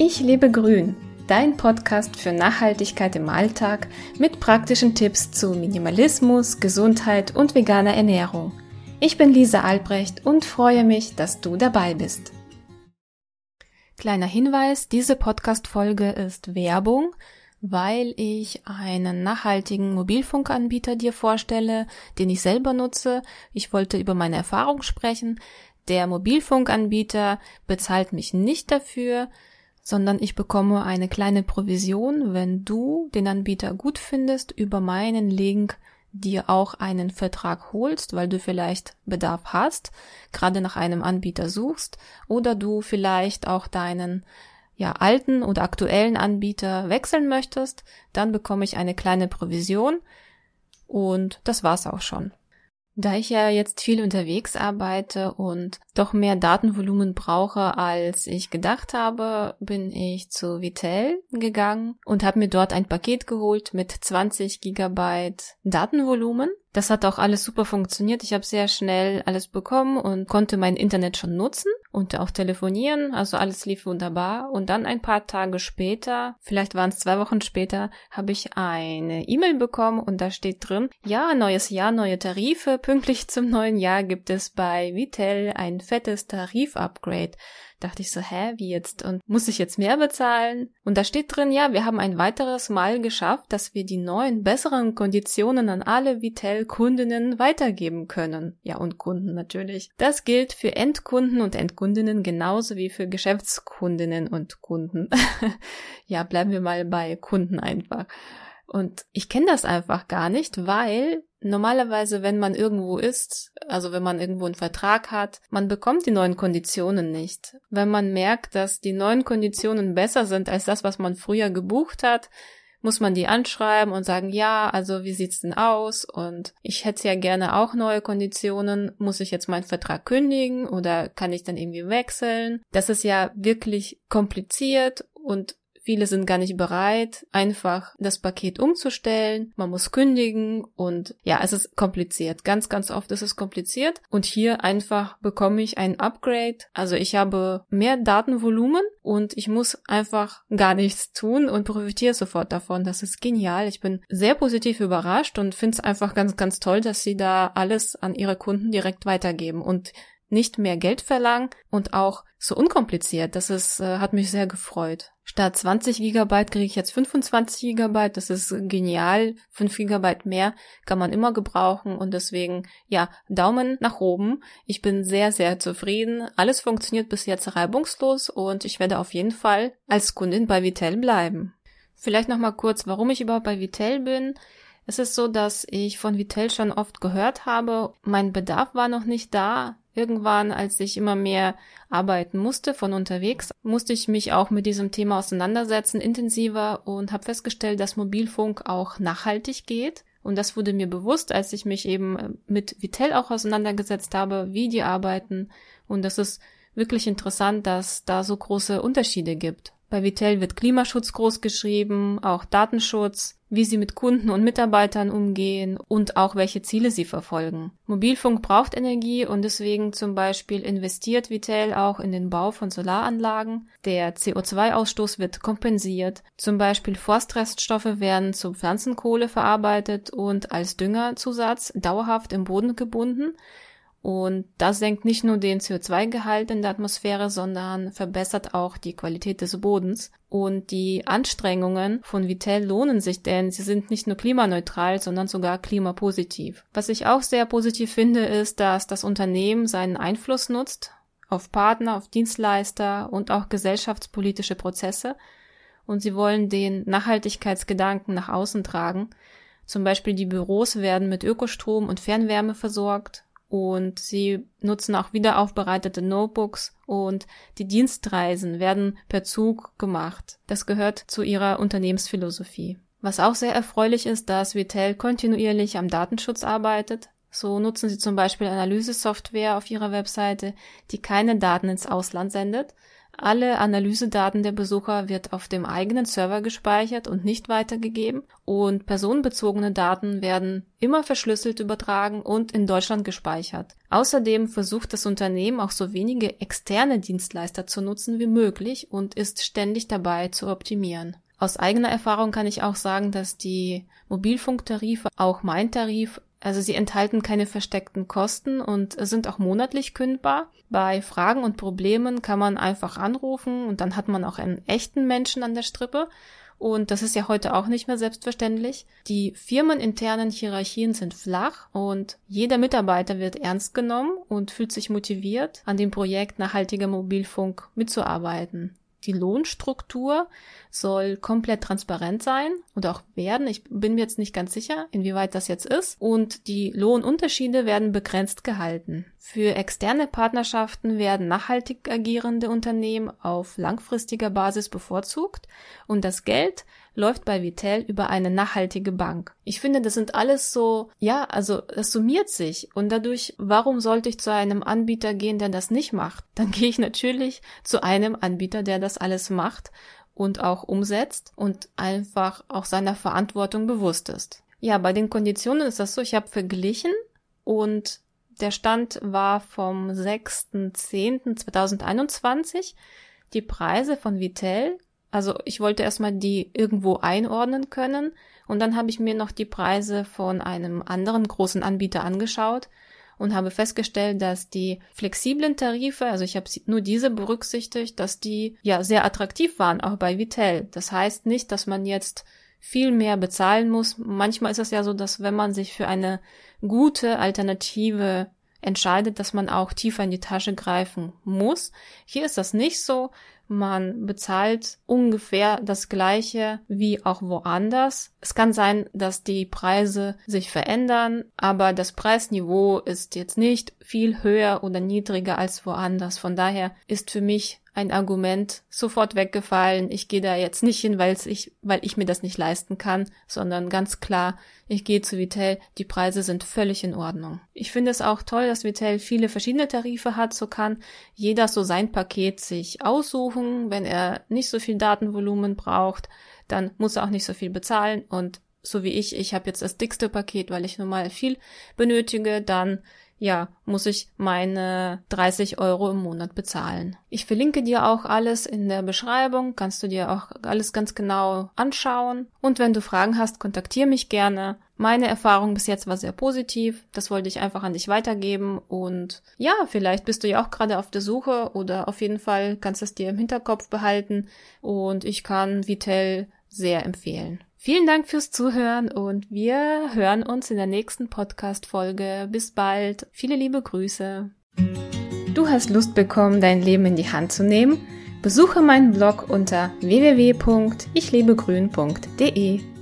Ich lebe grün, dein Podcast für Nachhaltigkeit im Alltag mit praktischen Tipps zu Minimalismus, Gesundheit und veganer Ernährung. Ich bin Lisa Albrecht und freue mich, dass du dabei bist. Kleiner Hinweis, diese Podcast-Folge ist Werbung, weil ich einen nachhaltigen Mobilfunkanbieter dir vorstelle, den ich selber nutze. Ich wollte über meine Erfahrung sprechen. Der Mobilfunkanbieter bezahlt mich nicht dafür, sondern ich bekomme eine kleine Provision, wenn du den Anbieter gut findest, über meinen Link dir auch einen Vertrag holst, weil du vielleicht Bedarf hast, gerade nach einem Anbieter suchst oder du vielleicht auch deinen ja, alten oder aktuellen Anbieter wechseln möchtest, dann bekomme ich eine kleine Provision und das war's auch schon. Da ich ja jetzt viel unterwegs arbeite und doch mehr Datenvolumen brauche, als ich gedacht habe, bin ich zu Vitel gegangen und habe mir dort ein Paket geholt mit 20 Gigabyte Datenvolumen. Das hat auch alles super funktioniert. Ich habe sehr schnell alles bekommen und konnte mein Internet schon nutzen und auch telefonieren. Also alles lief wunderbar. Und dann ein paar Tage später, vielleicht waren es zwei Wochen später, habe ich eine E-Mail bekommen und da steht drin, ja, neues Jahr, neue Tarife. Pünktlich zum neuen Jahr gibt es bei Vitel ein fettes Tarif-Upgrade. Dachte ich so, hä, wie jetzt? Und muss ich jetzt mehr bezahlen? Und da steht drin, ja, wir haben ein weiteres Mal geschafft, dass wir die neuen, besseren Konditionen an alle Vitel-Kundinnen weitergeben können. Ja, und Kunden natürlich. Das gilt für Endkunden und Endkundinnen genauso wie für Geschäftskundinnen und Kunden. ja, bleiben wir mal bei Kunden einfach. Und ich kenne das einfach gar nicht, weil normalerweise, wenn man irgendwo ist, also wenn man irgendwo einen Vertrag hat, man bekommt die neuen Konditionen nicht. Wenn man merkt, dass die neuen Konditionen besser sind als das, was man früher gebucht hat, muss man die anschreiben und sagen, ja, also wie sieht's denn aus? Und ich hätte ja gerne auch neue Konditionen. Muss ich jetzt meinen Vertrag kündigen oder kann ich dann irgendwie wechseln? Das ist ja wirklich kompliziert und Viele sind gar nicht bereit, einfach das Paket umzustellen. Man muss kündigen und ja, es ist kompliziert. Ganz, ganz oft ist es kompliziert. Und hier einfach bekomme ich ein Upgrade. Also ich habe mehr Datenvolumen und ich muss einfach gar nichts tun und profitiere sofort davon. Das ist genial. Ich bin sehr positiv überrascht und finde es einfach ganz, ganz toll, dass sie da alles an ihre Kunden direkt weitergeben. Und nicht mehr Geld verlangen und auch so unkompliziert. Das ist, äh, hat mich sehr gefreut. Statt 20 Gigabyte kriege ich jetzt 25 Gigabyte. Das ist genial. 5 Gigabyte mehr kann man immer gebrauchen und deswegen, ja, Daumen nach oben. Ich bin sehr, sehr zufrieden. Alles funktioniert bis jetzt reibungslos und ich werde auf jeden Fall als Kundin bei Vitel bleiben. Vielleicht nochmal kurz, warum ich überhaupt bei Vitel bin. Es ist so, dass ich von Vitel schon oft gehört habe. Mein Bedarf war noch nicht da. Irgendwann, als ich immer mehr arbeiten musste von unterwegs, musste ich mich auch mit diesem Thema auseinandersetzen, intensiver und habe festgestellt, dass Mobilfunk auch nachhaltig geht. Und das wurde mir bewusst, als ich mich eben mit Vitel auch auseinandergesetzt habe, wie die arbeiten. Und das ist wirklich interessant, dass da so große Unterschiede gibt. Bei Vitel wird Klimaschutz groß geschrieben, auch Datenschutz, wie sie mit Kunden und Mitarbeitern umgehen und auch welche Ziele sie verfolgen. Mobilfunk braucht Energie und deswegen zum Beispiel investiert Vitel auch in den Bau von Solaranlagen. Der CO2-Ausstoß wird kompensiert. Zum Beispiel Forstreststoffe werden zu Pflanzenkohle verarbeitet und als Düngerzusatz dauerhaft im Boden gebunden. Und das senkt nicht nur den CO2-Gehalt in der Atmosphäre, sondern verbessert auch die Qualität des Bodens. Und die Anstrengungen von Vitel lohnen sich, denn sie sind nicht nur klimaneutral, sondern sogar klimapositiv. Was ich auch sehr positiv finde, ist, dass das Unternehmen seinen Einfluss nutzt auf Partner, auf Dienstleister und auch gesellschaftspolitische Prozesse. Und sie wollen den Nachhaltigkeitsgedanken nach außen tragen. Zum Beispiel die Büros werden mit Ökostrom und Fernwärme versorgt und sie nutzen auch wieder aufbereitete Notebooks und die Dienstreisen werden per Zug gemacht. Das gehört zu ihrer Unternehmensphilosophie. Was auch sehr erfreulich ist, dass Vitel kontinuierlich am Datenschutz arbeitet. So nutzen sie zum Beispiel Analysesoftware auf ihrer Webseite, die keine Daten ins Ausland sendet, Alle Analysedaten der Besucher wird auf dem eigenen Server gespeichert und nicht weitergegeben und personenbezogene Daten werden immer verschlüsselt übertragen und in Deutschland gespeichert. Außerdem versucht das Unternehmen auch so wenige externe Dienstleister zu nutzen wie möglich und ist ständig dabei zu optimieren. Aus eigener Erfahrung kann ich auch sagen, dass die Mobilfunktarife, auch mein Tarif, also sie enthalten keine versteckten Kosten und sind auch monatlich kündbar. Bei Fragen und Problemen kann man einfach anrufen und dann hat man auch einen echten Menschen an der Strippe. Und das ist ja heute auch nicht mehr selbstverständlich. Die firmeninternen Hierarchien sind flach und jeder Mitarbeiter wird ernst genommen und fühlt sich motiviert, an dem Projekt nachhaltiger Mobilfunk mitzuarbeiten. Die Lohnstruktur soll komplett transparent sein und auch werden. Ich bin mir jetzt nicht ganz sicher, inwieweit das jetzt ist. Und die Lohnunterschiede werden begrenzt gehalten. Für externe Partnerschaften werden nachhaltig agierende Unternehmen auf langfristiger Basis bevorzugt und das Geld läuft bei Vitel über eine nachhaltige Bank. Ich finde, das sind alles so, ja, also das summiert sich und dadurch, warum sollte ich zu einem Anbieter gehen, der das nicht macht? Dann gehe ich natürlich zu einem Anbieter, der das alles macht und auch umsetzt und einfach auch seiner Verantwortung bewusst ist. Ja, bei den Konditionen ist das so, ich habe verglichen und der Stand war vom 6.10.2021. Die Preise von Vitel also ich wollte erstmal die irgendwo einordnen können und dann habe ich mir noch die Preise von einem anderen großen Anbieter angeschaut und habe festgestellt, dass die flexiblen Tarife, also ich habe nur diese berücksichtigt, dass die ja sehr attraktiv waren, auch bei Vitel. Das heißt nicht, dass man jetzt viel mehr bezahlen muss. Manchmal ist es ja so, dass wenn man sich für eine gute Alternative entscheidet, dass man auch tiefer in die Tasche greifen muss. Hier ist das nicht so. Man bezahlt ungefähr das gleiche wie auch woanders. Es kann sein, dass die Preise sich verändern, aber das Preisniveau ist jetzt nicht viel höher oder niedriger als woanders. Von daher ist für mich ein Argument sofort weggefallen. Ich gehe da jetzt nicht hin, weil ich, weil ich mir das nicht leisten kann, sondern ganz klar, ich gehe zu Vitel. Die Preise sind völlig in Ordnung. Ich finde es auch toll, dass Vitel viele verschiedene Tarife hat. So kann jeder so sein Paket sich aussuchen. Wenn er nicht so viel Datenvolumen braucht, dann muss er auch nicht so viel bezahlen und so wie ich, ich habe jetzt das dickste Paket, weil ich nun mal viel benötige, dann ja, muss ich meine 30 Euro im Monat bezahlen. Ich verlinke dir auch alles in der Beschreibung, kannst du dir auch alles ganz genau anschauen. Und wenn du Fragen hast, kontaktiere mich gerne. Meine Erfahrung bis jetzt war sehr positiv. Das wollte ich einfach an dich weitergeben. Und ja, vielleicht bist du ja auch gerade auf der Suche oder auf jeden Fall kannst du es dir im Hinterkopf behalten. Und ich kann Vitel sehr empfehlen. Vielen Dank fürs Zuhören und wir hören uns in der nächsten Podcast-Folge. Bis bald. Viele liebe Grüße. Du hast Lust bekommen, dein Leben in die Hand zu nehmen? Besuche meinen Blog unter www.ichlebegrün.de.